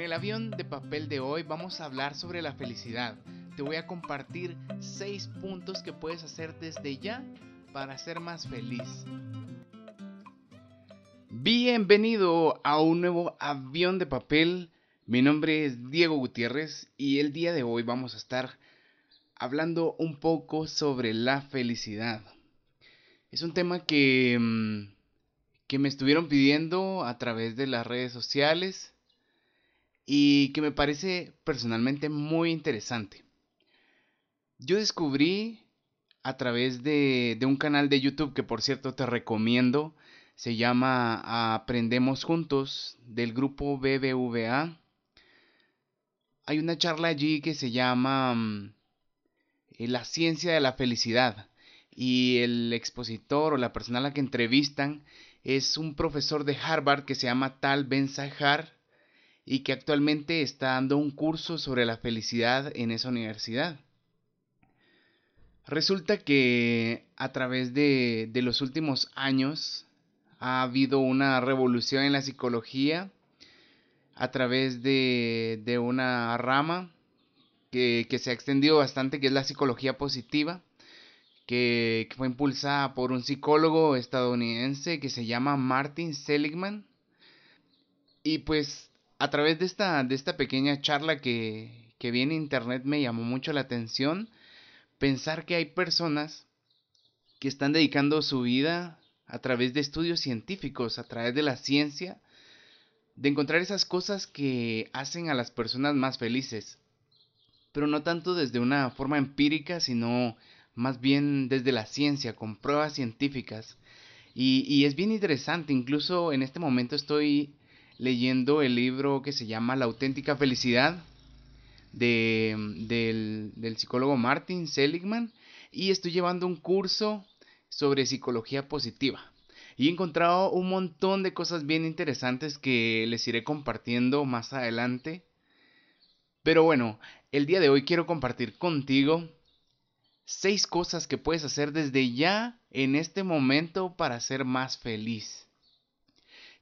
En el avión de papel de hoy vamos a hablar sobre la felicidad. Te voy a compartir 6 puntos que puedes hacer desde ya para ser más feliz. Bienvenido a un nuevo avión de papel. Mi nombre es Diego Gutiérrez y el día de hoy vamos a estar hablando un poco sobre la felicidad. Es un tema que, mm, que me estuvieron pidiendo a través de las redes sociales y que me parece personalmente muy interesante. Yo descubrí a través de, un canal de YouTube que por cierto te recomiendo, se llama Aprendemos Juntos del grupo BBVA. Hay una charla allí que se llama mm, eh, La ciencia de la felicidad y el expositor o la persona a la que entrevistan es un profesor de Harvard que se llama Tal Ben Sahar y que actualmente está dando un curso sobre la felicidad en esa universidad. Resulta que a través de, los últimos años ha habido una revolución en la psicología a través de, una rama que, se ha extendido bastante, que es la psicología positiva, que, que, fue impulsada por un psicólogo estadounidense que se llama Martin Seligman. Y pues a través de esta, de esta pequeña charla que, que vi en internet me llamó mucho la atención pensar que hay personas que están dedicando su vida a través de estudios científicos, a través de la ciencia, de encontrar esas cosas que hacen a las personas más felices. Pero no tanto desde una forma empírica, sino más bien desde la ciencia, con pruebas científicas. Y, y es bien interesante, incluso en este momento estoy leyendo el libro que se llama La auténtica felicidad de, del, del psicólogo Martin Seligman y estoy llevando un curso sobre psicología positiva. Y he encontrado un montón de cosas bien interesantes que les iré compartiendo más adelante. Pero bueno, el día de hoy quiero compartir contigo seis cosas que puedes hacer desde ya en este momento para ser más feliz.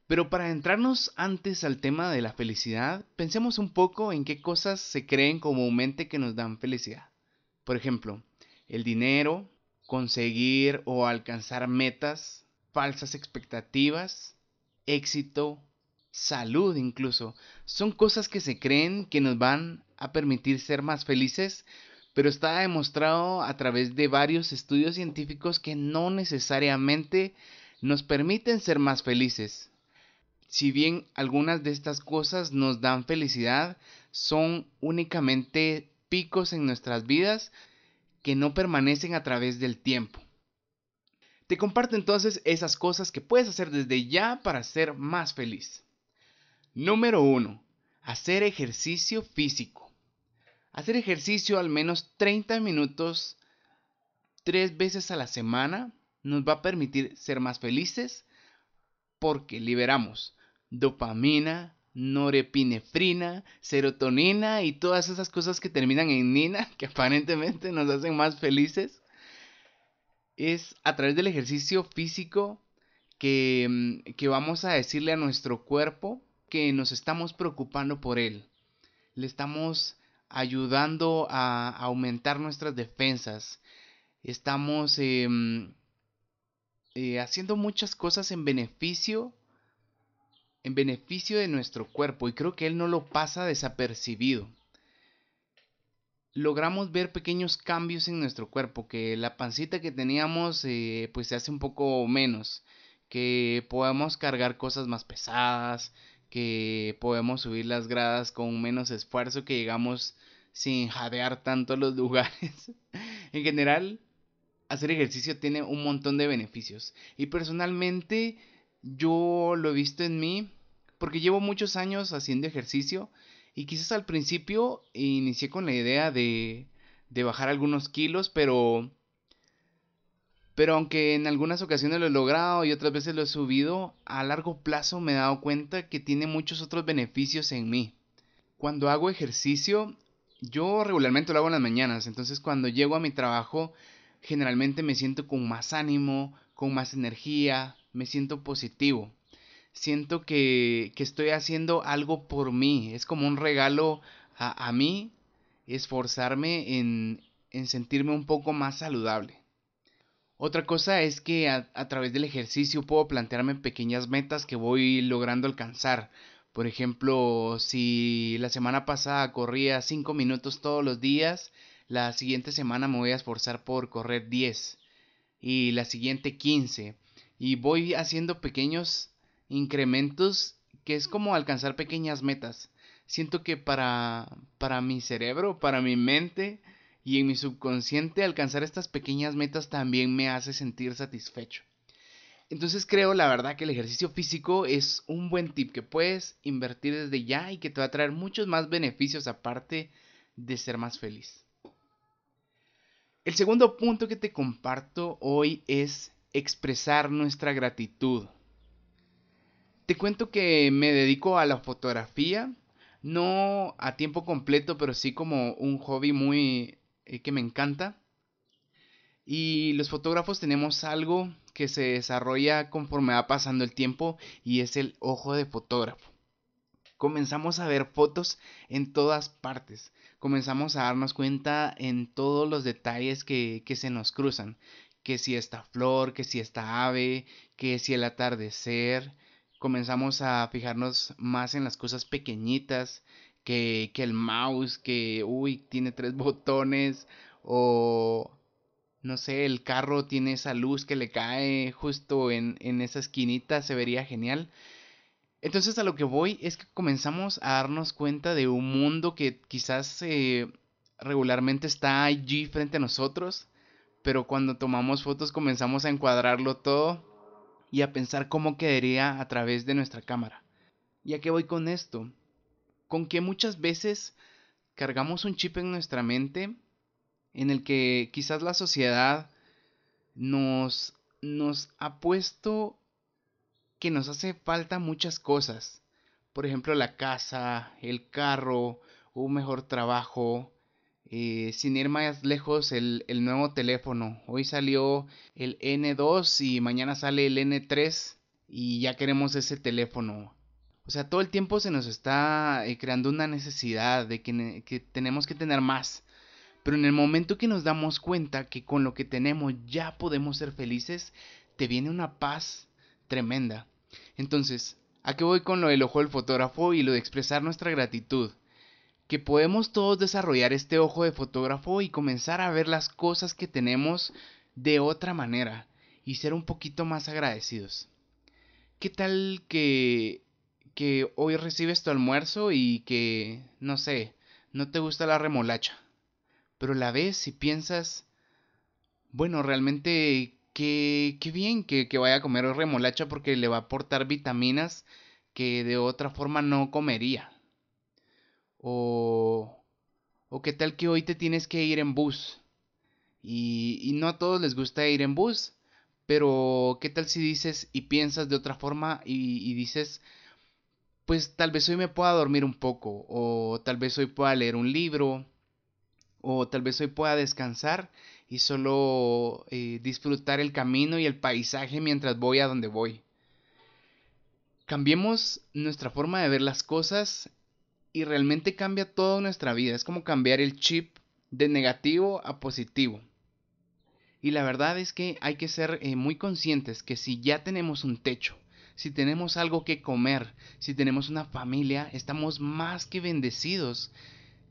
Pero para entrarnos antes al tema de la felicidad, pensemos un poco en qué cosas se creen comúnmente que nos dan felicidad. Por ejemplo, el dinero, conseguir o alcanzar metas, falsas expectativas, éxito, salud incluso. Son cosas que se creen que nos van a permitir ser más felices, pero está demostrado a través de varios estudios científicos que no necesariamente nos permiten ser más felices si bien algunas de estas cosas nos dan felicidad, son únicamente picos en nuestras vidas que no permanecen a través del tiempo. Te comparto entonces esas cosas que puedes hacer desde ya para ser más feliz. Número 1. Hacer ejercicio físico. Hacer ejercicio al menos 30 minutos tres veces a la semana nos va a permitir ser más felices porque liberamos dopamina, norepinefrina, serotonina y todas esas cosas que terminan en nina, que aparentemente nos hacen más felices, es a través del ejercicio físico que, mm, que vamos a decirle a nuestro cuerpo que nos estamos preocupando por él. Le estamos ayudando a aumentar nuestras defensas. Estamos em, eh, haciendo muchas cosas en beneficio en beneficio de nuestro cuerpo y creo que él no lo pasa desapercibido. Logramos ver pequeños cambios en nuestro cuerpo, que la pancita que teníamos eh, pues se hace un poco menos, que podemos cargar cosas más pesadas, que podemos subir las gradas con menos esfuerzo, que llegamos sin jadear tanto los lugares. en general, hacer ejercicio tiene un montón de beneficios y personalmente yo lo he visto en mí porque llevo muchos años haciendo ejercicio y quizás al principio inicié con la idea de, de bajar algunos kilos, pero pero aunque en algunas ocasiones lo he logrado y otras veces lo he subido, a largo plazo me he dado cuenta que tiene muchos otros beneficios en mí. Cuando hago ejercicio, yo regularmente lo hago en las mañanas, entonces cuando llego a mi trabajo, generalmente me siento con más ánimo, con más energía, me siento positivo. siento que, que estoy haciendo algo por mí. Es como un regalo a, a mí esforzarme en, en sentirme un poco más saludable. Otra cosa es que a, través del ejercicio puedo plantearme pequeñas metas que voy logrando alcanzar. Por ejemplo, si la semana pasada corría 5 minutos todos los días, la siguiente semana me voy a esforzar por correr 10 y la siguiente 15. Y voy haciendo pequeños incrementos que es como alcanzar pequeñas metas. Siento que para, para mi cerebro, para mi mente, y en mi subconsciente alcanzar estas pequeñas metas también me hace sentir satisfecho. Entonces creo la verdad que el ejercicio físico es un buen tip que puedes invertir desde ya y que te va a traer muchos más beneficios aparte de ser más feliz. El segundo punto que te comparto hoy es expresar nuestra gratitud. Te cuento que me dedico a la fotografía, no a tiempo completo, pero sí como un hobby muy eh, que me encanta. Y los fotógrafos tenemos algo que se desarrolla conforme va pasando el tiempo y es el ojo de fotógrafo. Comenzamos a ver fotos en todas partes. Comenzamos a darnos cuenta en todos los detalles que, que se nos cruzan. Que si esta flor, que si esta ave, que si el atardecer. Comenzamos a fijarnos más en las cosas pequeñitas, que, el mouse, que, uy, tiene tres botones, o, no sé, el carro tiene esa luz que le cae justo en, en esa esquinita, se vería genial. Entonces a lo que voy es que comenzamos a darnos cuenta de un mundo que quizás eh, regularmente está allí frente a nosotros, pero cuando tomamos fotos comenzamos a encuadrarlo todo y a pensar cómo quedaría a través de nuestra cámara. ¿Y a qué voy con esto? con que muchas veces cargamos un chip en nuestra mente en el que quizás la sociedad nos, nos ha puesto que nos hace falta muchas cosas. Por ejemplo, la casa, el carro, un mejor trabajo. Eh, sin ir más lejos, el, el nuevo teléfono. Hoy salió el N2 y mañana sale el N3 y ya queremos ese teléfono. O sea, todo el tiempo se nos está eh, creando una necesidad de que, que tenemos que tener más. Pero en el momento que nos damos cuenta que con lo que tenemos ya podemos ser felices, te viene una paz tremenda. Entonces, ¿a qué voy con lo del ojo del fotógrafo y lo de expresar nuestra gratitud? Que podemos todos desarrollar este ojo de fotógrafo y comenzar a ver las cosas que tenemos de otra manera y ser un poquito más agradecidos. ¿Qué tal que que hoy recibes tu almuerzo y que, no sé, no te gusta la remolacha. Pero la ves y piensas, bueno, realmente qué, qué bien que, que vaya a comer remolacha porque le va a aportar vitaminas que de otra forma no comería. O, o qué tal que hoy te tienes que ir en bus. Y, y no a todos les gusta ir en bus. Pero qué tal si dices y piensas de otra forma y, y dices, pues tal vez hoy me pueda dormir un poco, o tal vez hoy pueda leer un libro, o tal vez hoy pueda descansar y solo eh, disfrutar el camino y el paisaje mientras voy a donde voy. Cambiemos nuestra forma de ver las cosas y realmente cambia toda nuestra vida. Es como cambiar el chip de negativo a positivo. Y la verdad es que hay que ser eh, muy conscientes que si ya tenemos un techo, si tenemos algo que comer, si tenemos una familia, estamos más que bendecidos.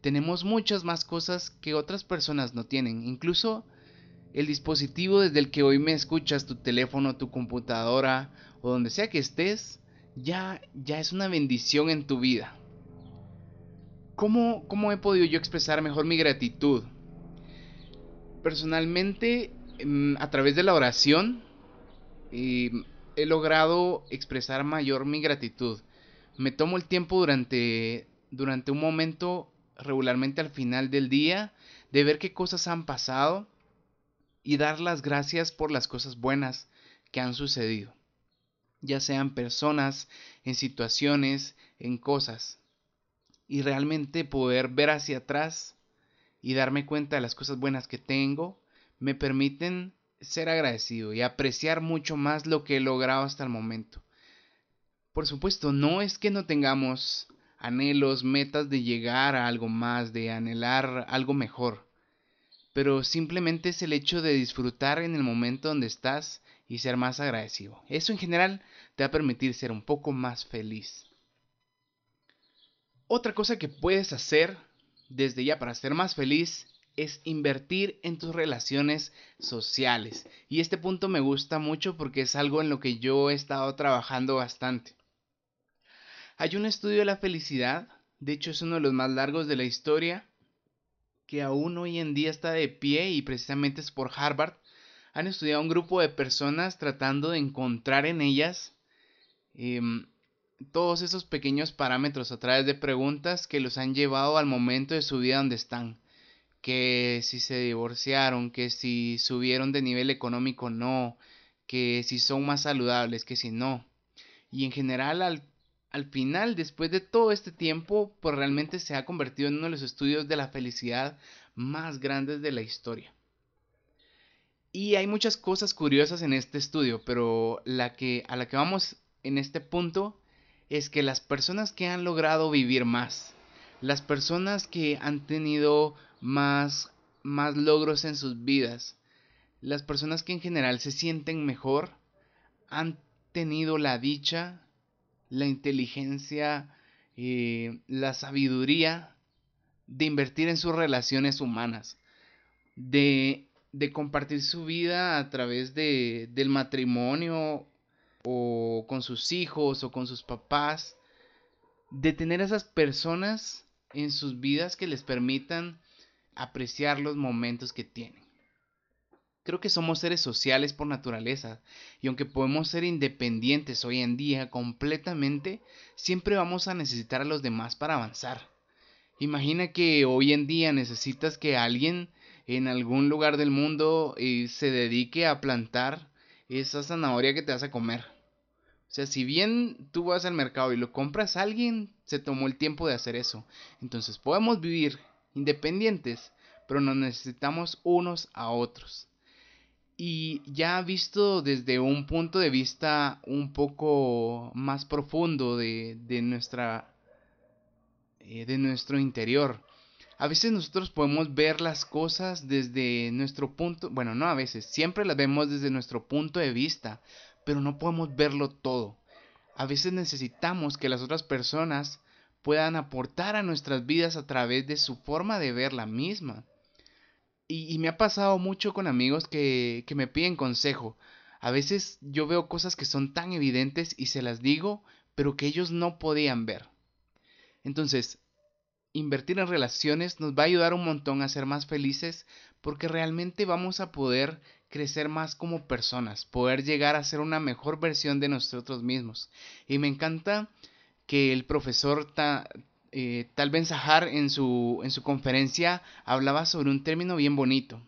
Tenemos muchas más cosas que otras personas no tienen. Incluso el dispositivo desde el que hoy me escuchas, tu teléfono, tu computadora o donde sea que estés, ya, ya es una bendición en tu vida. ¿Cómo, ¿Cómo he podido yo expresar mejor mi gratitud? Personalmente, mm, a través de la oración, y he logrado expresar mayor mi gratitud. Me tomo el tiempo durante, durante un momento, regularmente al final del día, de ver qué cosas han pasado y dar las gracias por las cosas buenas que han sucedido. Ya sean personas, en situaciones, en cosas. Y realmente poder ver hacia atrás y darme cuenta de las cosas buenas que tengo me permiten ser agradecido y apreciar mucho más lo que he logrado hasta el momento. Por supuesto, no es que no tengamos anhelos, metas de llegar a algo más, de anhelar algo mejor, pero simplemente es el hecho de disfrutar en el momento donde estás y ser más agradecido. Eso en general te va a permitir ser un poco más feliz. Otra cosa que puedes hacer desde ya para ser más feliz es invertir en tus relaciones sociales. Y este punto me gusta mucho porque es algo en lo que yo he estado trabajando bastante. Hay un estudio de la felicidad, de hecho es uno de los más largos de la historia, que aún hoy en día está de pie y precisamente es por Harvard. Han estudiado un grupo de personas tratando de encontrar en ellas em, todos esos pequeños parámetros a través de preguntas que los han llevado al momento de su vida donde están. Que si se divorciaron, que si subieron de nivel económico no, que si son más saludables, que si no. Y en general al, al final, después de todo este tiempo, pues realmente se ha convertido en uno de los estudios de la felicidad más grandes de la historia. Y hay muchas cosas curiosas en este estudio, pero la que a la que vamos en este punto es que las personas que han logrado vivir más, las personas que han tenido más, más logros en sus vidas, las personas que en general se sienten mejor, han tenido la dicha, la inteligencia, eh, la sabiduría de invertir en sus relaciones humanas, de, de compartir su vida a través de, del matrimonio o con sus hijos o con sus papás, de tener esas personas en sus vidas que les permitan apreciar los momentos que tienen. Creo que somos seres sociales por naturaleza y aunque podemos ser independientes hoy en día completamente, siempre vamos a necesitar a los demás para avanzar. Imagina que hoy en día necesitas que alguien en algún lugar del mundo eh, se dedique a plantar esa zanahoria que te vas a comer. O sea, si bien tú vas al mercado y lo compras, alguien se tomó el tiempo de hacer eso. Entonces podemos vivir independientes, pero nos necesitamos unos a otros. Y ya visto desde un punto de vista un poco más profundo de, de nuestra eh, de nuestro interior. A veces nosotros podemos ver las cosas desde nuestro punto, bueno, no a veces, siempre las vemos desde nuestro punto de vista, pero no podemos verlo todo. A veces necesitamos que las otras personas puedan aportar a nuestras vidas a través de su forma de ver la misma. Y, me ha pasado mucho con amigos que, que me piden consejo. A veces yo veo cosas que son tan evidentes y se las digo, pero que ellos no podían ver. Entonces, invertir en relaciones nos va a ayudar un montón a ser más felices porque realmente vamos a poder crecer más como personas, poder llegar a ser una mejor versión de nosotros mismos. Y me encanta que el profesor eh, Tal Ben Sahar en su, en su conferencia hablaba sobre un término bien bonito,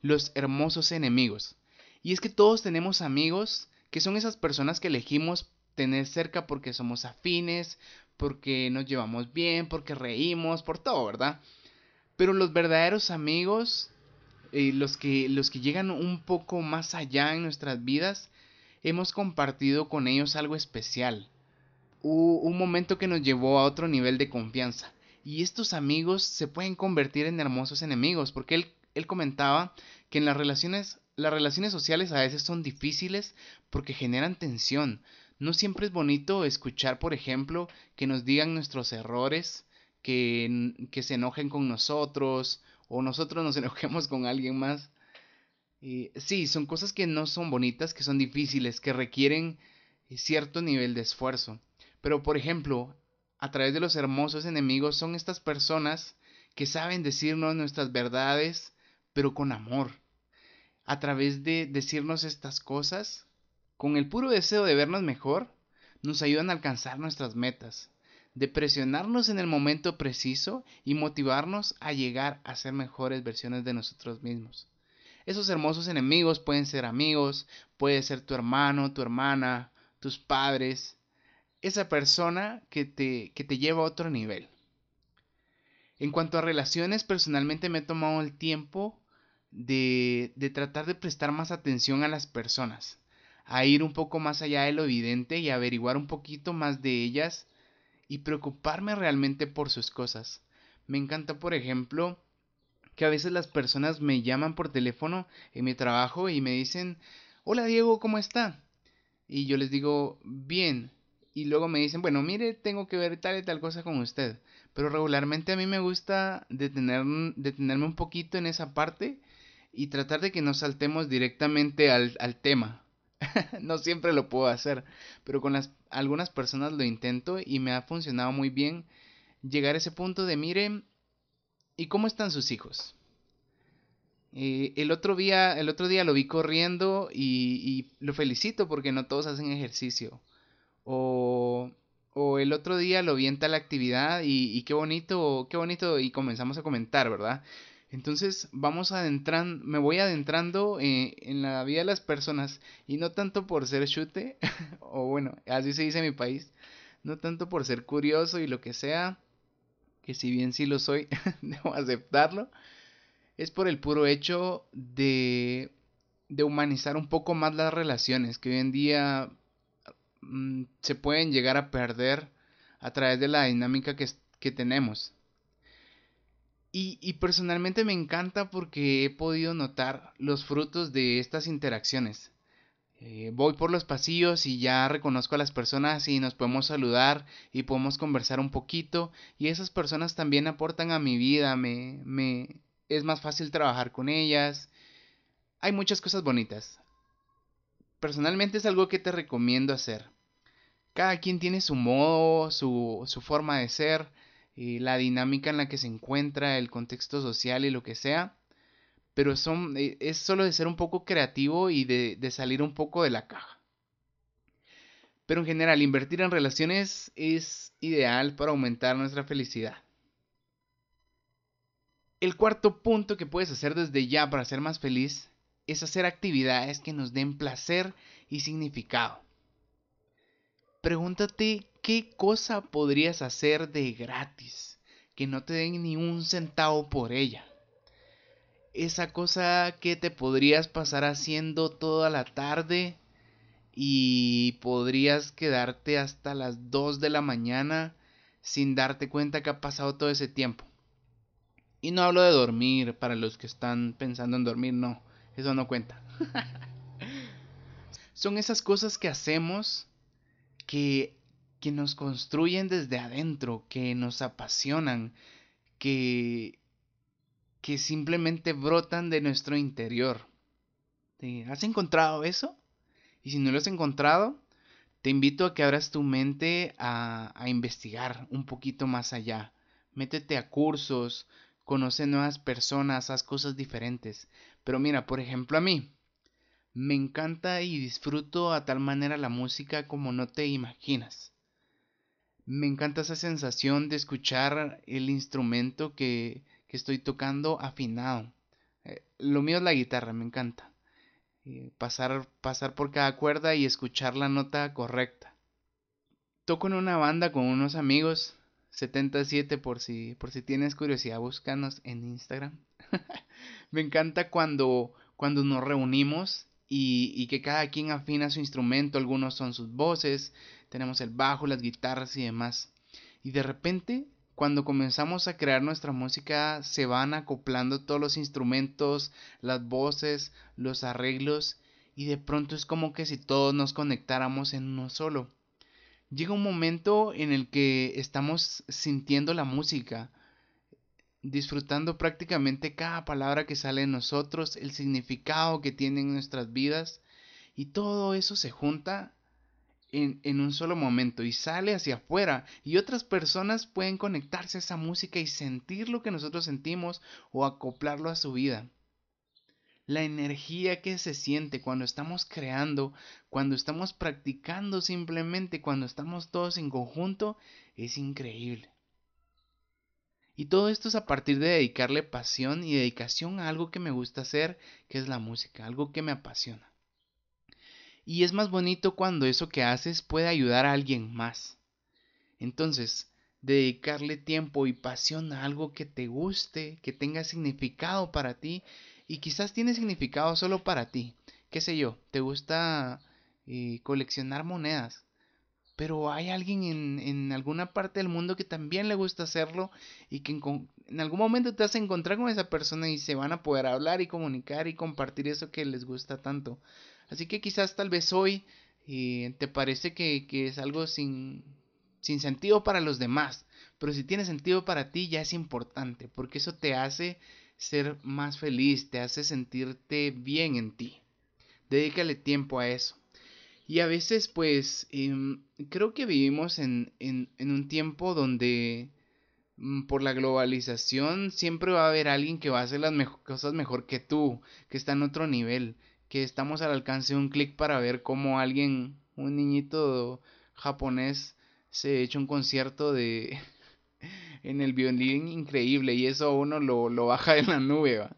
los hermosos enemigos. Y es que todos tenemos amigos que son esas personas que elegimos tener cerca porque somos afines, porque nos llevamos bien, porque reímos, por todo, ¿verdad? Pero los verdaderos amigos eh, los, que, los que llegan un poco más allá en nuestras vidas, hemos compartido con ellos algo especial. un momento que nos llevó a otro nivel de confianza. Y estos amigos se pueden convertir en hermosos enemigos, porque él, él comentaba que en las relaciones, las relaciones sociales a veces son difíciles porque generan tensión. No siempre es bonito escuchar, por ejemplo, que nos digan nuestros errores, que, que se enojen con nosotros o nosotros nos enojemos con alguien más. sí, son cosas que no son bonitas, que son difíciles, que requieren cierto nivel de esfuerzo. Pero, por ejemplo, a través de los hermosos enemigos son estas personas que saben decirnos nuestras verdades, pero con amor. A través de decirnos estas cosas, con el puro deseo de vernos mejor, nos ayudan a alcanzar nuestras metas de presionarnos en el momento preciso y motivarnos a llegar a ser mejores versiones de nosotros mismos. Esos hermosos enemigos pueden ser amigos, puede ser tu hermano, tu hermana, tus padres, esa persona que te, que te lleva a otro nivel. En cuanto a relaciones, personalmente me he tomado el tiempo de, de tratar de prestar más atención a las personas, a ir un poco más allá de lo evidente y averiguar un poquito más de ellas y preocuparme realmente por sus cosas. Me encanta, por ejemplo, que a veces las personas me llaman por teléfono en mi trabajo y me dicen, hola Diego, ¿cómo está? Y yo les digo, bien. Y luego me dicen, bueno, mire, tengo que ver tal y tal cosa con usted. Pero regularmente a mí me gusta detener, detenerme un poquito en esa parte y tratar de que no saltemos directamente al, al tema. no siempre lo puedo hacer, pero con las, algunas personas lo intento y me ha funcionado muy bien llegar a ese punto de, miren, ¿y cómo están sus hijos? Eh, el, otro día, el otro día lo vi corriendo y, lo felicito porque no todos hacen ejercicio. O, o, el otro día lo vi en tal actividad y, y qué bonito, qué bonito y comenzamos a comentar, ¿verdad? Entonces vamos adentrando, me voy adentrando eh, en la vida de las personas y no tanto por ser chute, o bueno, así se dice en mi país, no tanto por ser curioso y lo que sea, que si bien sí lo soy, debo aceptarlo, es por el puro hecho de, humanizar un poco más las relaciones que hoy en día mm, se pueden llegar a perder a través de la dinámica que tenemos. Y, personalmente me encanta porque he podido notar los frutos de estas interacciones. Eh, voy por los pasillos y ya reconozco a las personas y nos podemos saludar y podemos conversar un poquito y esas personas también aportan a mi vida, me, me es más fácil trabajar con ellas. Hay muchas cosas bonitas. Personalmente es algo que te recomiendo hacer. Cada quien tiene su modo, su, su forma de ser la dinámica en la que se encuentra, el contexto social y lo que sea. Pero son, eh, es solo de ser un poco creativo y de, de salir un poco de la caja. Pero en general, invertir en relaciones es ideal para aumentar nuestra felicidad. El cuarto punto que puedes hacer desde ya para ser más feliz es hacer actividades que nos den placer y significado. Pregúntate qué cosa podrías hacer de gratis, que no te den ni un centavo por ella. Esa cosa que te podrías pasar haciendo toda la tarde y podrías quedarte hasta las 2 de la mañana sin darte cuenta que ha pasado todo ese tiempo. Y no hablo de dormir, para los que están pensando en dormir, no, eso no cuenta. Son esas cosas que hacemos que, que nos construyen desde adentro, que nos apasionan, que, que simplemente brotan de nuestro interior. ¿Has encontrado eso? Y si no lo has encontrado, te invito a que abras tu mente a, a, investigar un poquito más allá. Métete a cursos, conoce nuevas personas, haz cosas diferentes. Pero mira, por ejemplo, a mí, me encanta y disfruto a tal manera la música como no te imaginas. Me encanta esa sensación de escuchar el instrumento que, que estoy tocando afinado. Eh, lo mío es la guitarra, me encanta. Eh, pasar, pasar por cada cuerda y escuchar la nota correcta. Toco en una banda con unos amigos, 77 por si, por si tienes curiosidad, búscanos en Instagram. me encanta cuando, cuando nos reunimos y, que cada quien afina su instrumento, algunos son sus voces, tenemos el bajo, las guitarras y demás. Y de repente, cuando comenzamos a crear nuestra música, se van acoplando todos los instrumentos, las voces, los arreglos, y de pronto es como que si todos nos conectáramos en uno solo. Llega un momento en el que estamos sintiendo la música, disfrutando prácticamente cada palabra que sale de nosotros, el significado que tiene en nuestras vidas, y todo eso se junta en, en, un solo momento y sale hacia afuera, y otras personas pueden conectarse a esa música y sentir lo que nosotros sentimos o acoplarlo a su vida. La energía que se siente cuando estamos creando, cuando estamos practicando simplemente, cuando estamos todos en conjunto, es increíble. Y todo esto es a partir de dedicarle pasión y dedicación a algo que me gusta hacer, que es la música, algo que me apasiona. Y es más bonito cuando eso que haces puede ayudar a alguien más. Entonces, dedicarle tiempo y pasión a algo que te guste, que tenga significado para ti, y quizás tiene significado solo para ti. ¿Qué sé yo? ¿Te gusta eh, coleccionar monedas. Pero hay alguien en, alguna parte del mundo que también le gusta hacerlo y que en, en, algún momento te vas a encontrar con esa persona y se van a poder hablar y comunicar y compartir eso que les gusta tanto. Así que quizás tal vez hoy eh, te parece que, que es algo sin, sin sentido para los demás, pero si tiene sentido para ti ya es importante, porque eso te hace ser más feliz, te hace sentirte bien en ti. Dedícale tiempo a eso. Y a veces, pues, em, creo que vivimos en, en, un tiempo donde mm, por la globalización siempre va a haber alguien que va a hacer las cosas mejor que tú, que está en otro nivel, que estamos al alcance de un clic para ver cómo alguien, un niñito japonés, se echa un concierto de en el violín increíble y eso uno lo, lo baja de la nube.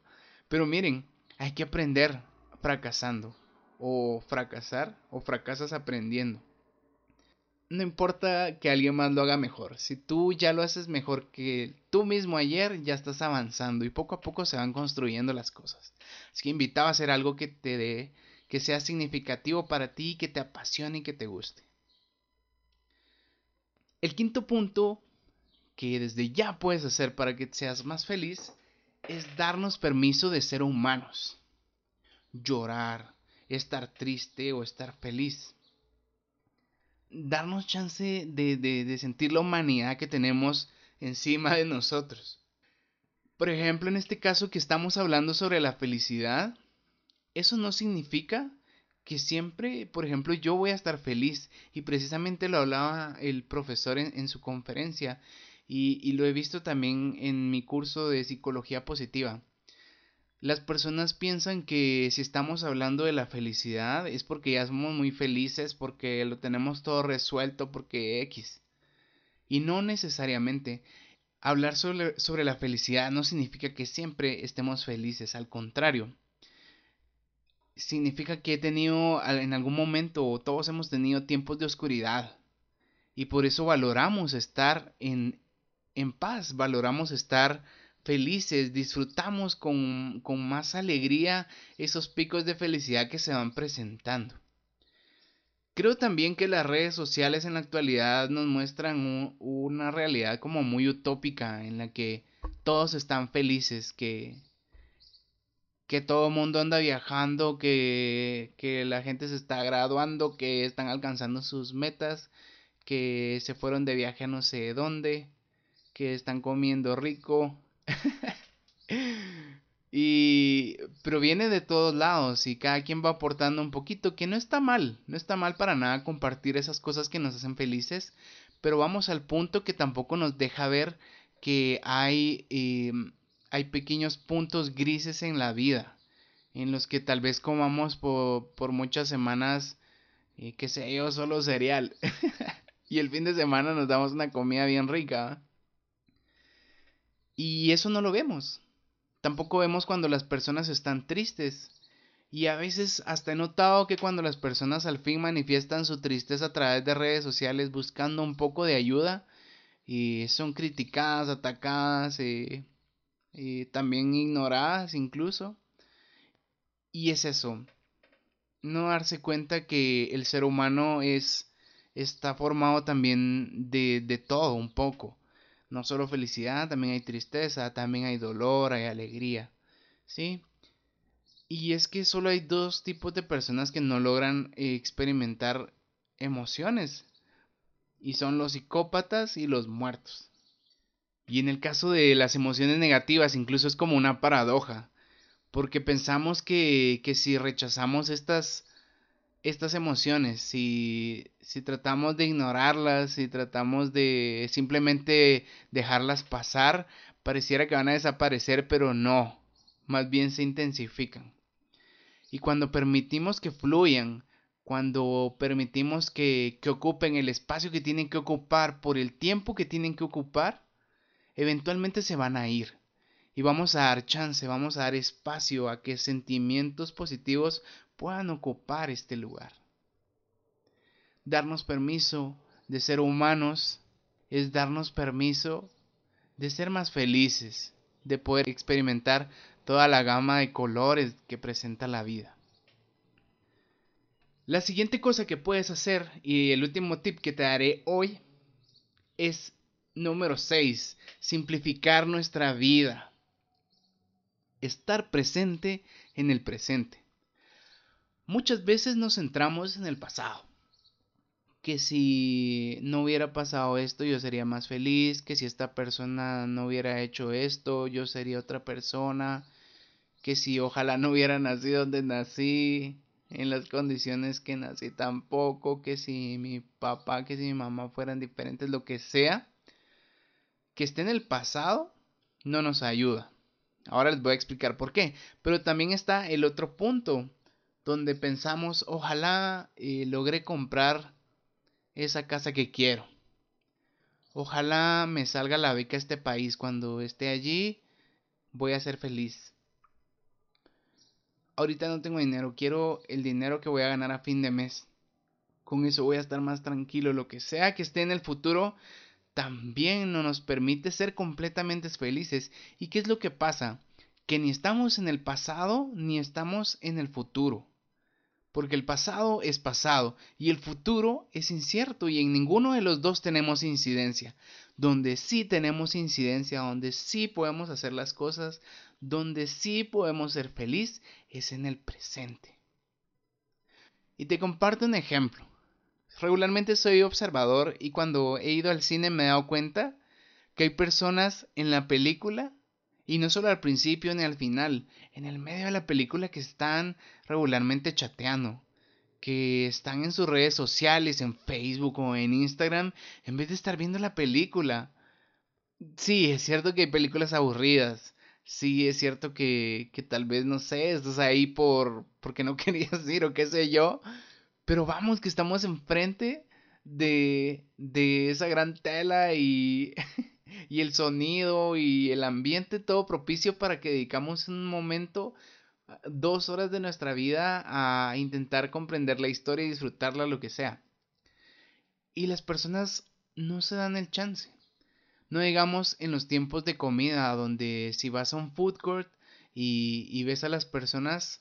Pero miren, hay que aprender fracasando o fracasar o fracasas aprendiendo. No importa que alguien más lo haga mejor. Si tú ya lo haces mejor que tú mismo ayer, ya estás avanzando y poco a poco se van construyendo las cosas. Así que invitaba a hacer algo que te dé, que sea significativo para ti, que te apasione y que te guste. El quinto punto que desde ya puedes hacer para que seas más feliz es darnos permiso de ser humanos. Llorar, estar triste o estar feliz. Darnos chance de, de, sentir la humanidad que tenemos encima de nosotros. Por ejemplo, en este caso que estamos hablando sobre la felicidad, eso no significa que siempre, por ejemplo, yo voy a estar feliz. Y precisamente lo hablaba el profesor en, su conferencia. Y, lo he visto también en mi curso de psicología positiva. Las personas piensan que si estamos hablando de la felicidad es porque ya somos muy felices, porque lo tenemos todo resuelto, porque X. Y no necesariamente. Hablar sobre, sobre la felicidad no significa que siempre estemos felices, al contrario. Significa que he tenido en algún momento, o todos hemos tenido tiempos de oscuridad. Y por eso valoramos estar en, en paz, valoramos estar felices, disfrutamos con, con, más alegría esos picos de felicidad que se van presentando. Creo también que las redes sociales en la actualidad nos muestran una realidad como muy utópica en la que todos están felices, que, que todo el mundo anda viajando, que, que la gente se está graduando, que están alcanzando sus metas, que se fueron de viaje a no sé dónde, que están comiendo rico. y proviene de todos lados y cada quien va aportando un poquito, que no está mal, no está mal para nada compartir esas cosas que nos hacen felices, pero vamos al punto que tampoco nos deja ver que hay, em, hay pequeños puntos grises en la vida, en los que tal vez comamos por, por muchas semanas, eh, qué sé yo, solo cereal. y el fin de semana nos damos una comida bien rica. Y eso no lo vemos. Tampoco vemos cuando las personas están tristes. Y a veces hasta he notado que cuando las personas al fin manifiestan su tristeza a través de redes sociales buscando un poco de ayuda, y son criticadas, atacadas, y también ignoradas incluso. Y es eso, no darse cuenta que el ser humano es está formado también de, de todo un poco no solo felicidad, también hay tristeza, también hay dolor, hay alegría, ¿sí? Y es que solo hay dos tipos de personas que no logran experimentar emociones, y son los psicópatas y los muertos. Y en el caso de las emociones negativas, incluso es como una paradoja, porque pensamos que, que si rechazamos estas estas emociones, si, si tratamos de ignorarlas, si tratamos de simplemente dejarlas pasar, pareciera que van a desaparecer, pero no, más bien se intensifican. Y cuando permitimos que fluyan, cuando permitimos que, que ocupen el espacio que tienen que ocupar por el tiempo que tienen que ocupar, eventualmente se van a ir. Y vamos a dar chance, vamos a dar espacio a que sentimientos positivos puedan ocupar este lugar. Darnos permiso de ser humanos es darnos permiso de ser más felices, de poder experimentar toda la gama de colores que presenta la vida. La siguiente cosa que puedes hacer y el último tip que te daré hoy es número 6, simplificar nuestra vida. Estar presente en el presente. Muchas veces nos centramos en el pasado. Que si no hubiera pasado esto, yo sería más feliz. Que si esta persona no hubiera hecho esto, yo sería otra persona. Que si ojalá no hubiera nacido donde nací, en las condiciones que nací tampoco. Que si mi papá, que si mi mamá fueran diferentes, lo que sea. Que esté en el pasado no nos ayuda. Ahora les voy a explicar por qué. Pero también está el otro punto donde pensamos, ojalá eh, logre comprar esa casa que quiero. Ojalá me salga la beca a este país. Cuando esté allí, voy a ser feliz. Ahorita no tengo dinero, quiero el dinero que voy a ganar a fin de mes. Con eso voy a estar más tranquilo. Lo que sea que esté en el futuro, también no nos permite ser completamente felices. ¿Y qué es lo que pasa? Que ni estamos en el pasado ni estamos en el futuro porque el pasado es pasado y el futuro es incierto y en ninguno de los dos tenemos incidencia. Donde sí tenemos incidencia, donde sí podemos hacer las cosas, donde sí podemos ser feliz, es en el presente. Y te comparto un ejemplo. Regularmente soy observador y cuando he ido al cine me he dado cuenta que hay personas en la película y no solo al principio ni al final, en el medio de la película que están regularmente chateando, que están en sus redes sociales, en Facebook o en Instagram, en vez de estar viendo la película. Sí, es cierto que hay películas aburridas. Sí, es cierto que, que tal vez, no sé, estás ahí por porque no querías ir o qué sé yo. Pero vamos, que estamos enfrente de, de esa gran tela y y el sonido y el ambiente todo propicio para que dedicamos un momento, ah, dos horas de nuestra vida a intentar comprender la historia y disfrutarla, lo que sea. Y las personas no se dan el chance. No digamos en los tiempos de comida, donde si vas a un food court y, y ves a las personas,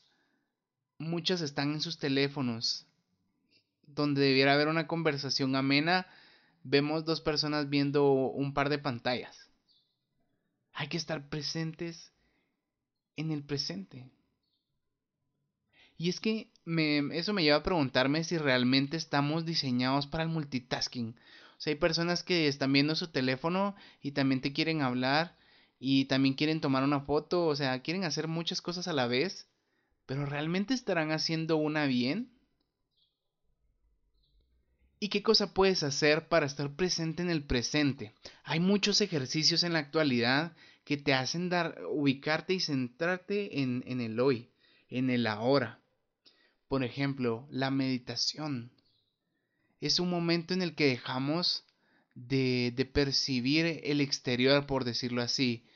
muchas están en sus teléfonos, donde debiera haber una conversación amena vemos dos personas viendo un par de pantallas. Hay que estar presentes en el presente. Y es que eso me lleva a preguntarme si realmente estamos diseñados para el multitasking. O sea, hay personas que están viendo su teléfono y también te quieren hablar y también quieren tomar una foto, o sea, quieren hacer muchas cosas a la vez, pero ¿realmente estarán haciendo una bien? ¿Y qué cosa puedes hacer para estar presente en el presente? Hay muchos ejercicios en la actualidad que te hacen dar, ubicarte y centrarte en, en el hoy, en el ahora. Por ejemplo, la meditación. Es un momento en el que dejamos de, de percibir el exterior, por decirlo así,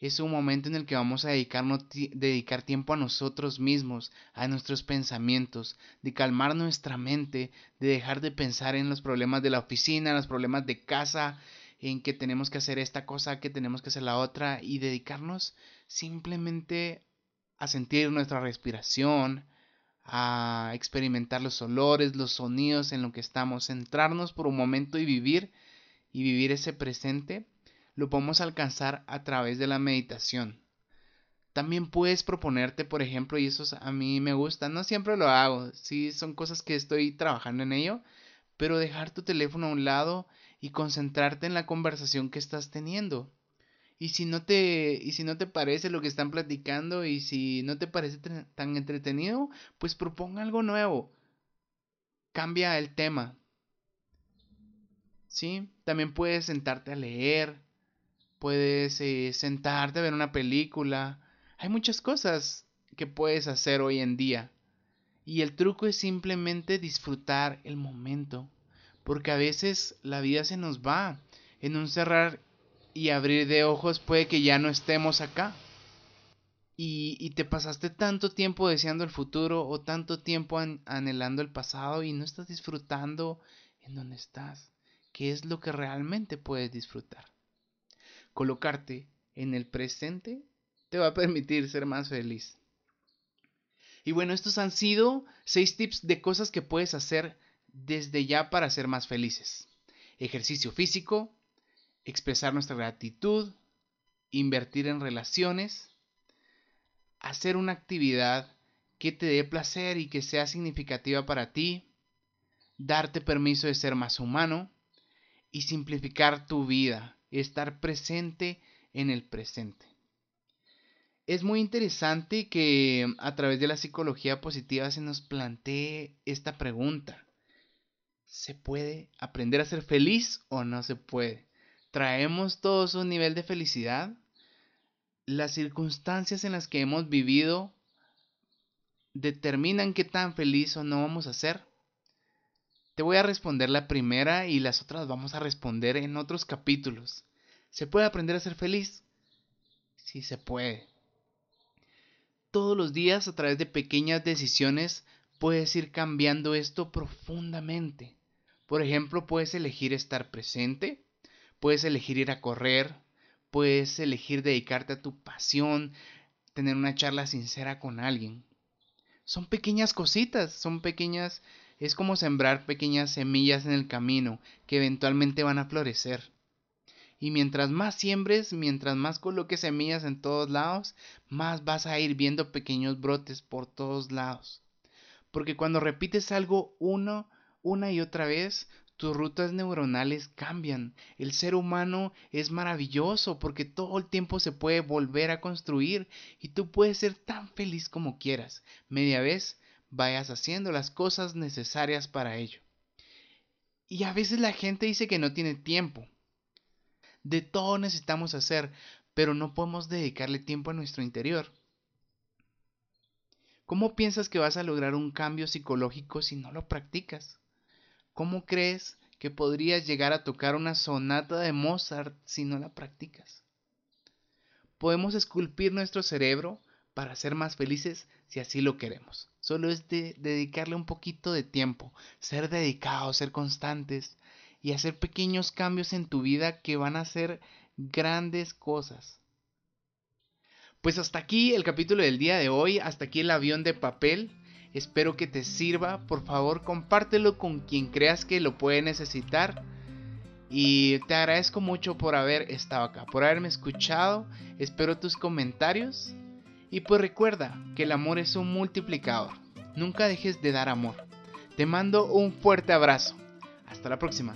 es un momento en el que vamos a dedicar tiempo a nosotros mismos, a nuestros pensamientos, de calmar nuestra mente, de dejar de pensar en los problemas de la oficina, los problemas de casa, en que tenemos que hacer esta cosa, que tenemos que hacer la otra, y dedicarnos simplemente a sentir nuestra respiración, a experimentar los olores, los sonidos en lo que estamos, centrarnos por un momento y vivir y vivir ese presente lo podemos alcanzar a través de la meditación. También puedes proponerte, por ejemplo, y eso a mí me gusta, no siempre lo hago, sí son cosas que estoy trabajando en ello, pero dejar tu teléfono a un lado y concentrarte en la conversación que estás teniendo. Y si no te y si no te parece lo que están platicando y si no te parece tan entretenido, pues proponga algo nuevo. Cambia el tema. ¿Sí? También puedes sentarte a leer, puedes eh, sentarte a ver una película. Hay muchas cosas que puedes hacer hoy en día. Y el truco es simplemente disfrutar el momento. Porque a veces la vida se nos va. En un cerrar y abrir de ojos puede que ya no estemos acá. Y, y te pasaste tanto tiempo deseando el futuro o tanto tiempo anhelando el pasado y no estás disfrutando en donde estás. ¿Qué es lo que realmente puedes disfrutar? Colocarte en el presente te va a permitir ser más feliz. Y bueno, estos han sido seis tips de cosas que puedes hacer desde ya para ser más felices. Ejercicio físico, expresar nuestra gratitud, invertir en relaciones, hacer una actividad que te dé placer y que sea significativa para ti, darte permiso de ser más humano y simplificar tu vida, estar presente en el presente. Es muy interesante que a través de la psicología positiva se nos plantee esta pregunta. ¿Se puede aprender a ser feliz o no se puede? ¿Traemos todos un nivel de felicidad? ¿Las circunstancias en las que hemos vivido determinan qué tan feliz o no vamos a ser? Te voy a responder la primera y las otras vamos a responder en otros capítulos. ¿Se puede aprender a ser feliz? Sí se puede todos los días a través de pequeñas decisiones puedes ir cambiando esto profundamente. Por ejemplo, puedes elegir estar presente, puedes elegir ir a correr, puedes elegir dedicarte a tu pasión, tener una charla sincera con alguien. Son pequeñas cositas, son pequeñas, es como sembrar pequeñas semillas en el camino que eventualmente van a florecer. Y mientras más siembres, mientras más coloques semillas en todos lados, más vas a ir viendo pequeños brotes por todos lados. Porque cuando repites algo uno, una y otra vez, tus rutas neuronales cambian. El ser humano es maravilloso porque todo el tiempo se puede volver a construir y tú puedes ser tan feliz como quieras, media vez vayas haciendo las cosas necesarias para ello. Y a veces la gente dice que no tiene tiempo. De todo necesitamos hacer, pero no podemos dedicarle tiempo a nuestro interior. ¿Cómo piensas que vas a lograr un cambio psicológico si no lo practicas? ¿Cómo crees que podrías llegar a tocar una sonata de Mozart si no la practicas? Podemos esculpir nuestro cerebro para ser más felices si así lo queremos. Solo es de dedicarle un poquito de tiempo, ser dedicados, ser constantes, y hacer pequeños cambios en tu vida que van a hacer grandes cosas. Pues hasta aquí el capítulo del día de hoy, hasta aquí el avión de papel. Espero que te sirva. Por favor, compártelo con quien creas que lo puede necesitar. Y te agradezco mucho por haber estado acá, por haberme escuchado. Espero tus comentarios. Y pues recuerda que el amor es un multiplicador. Nunca dejes de dar amor. Te mando un fuerte abrazo. Hasta la próxima.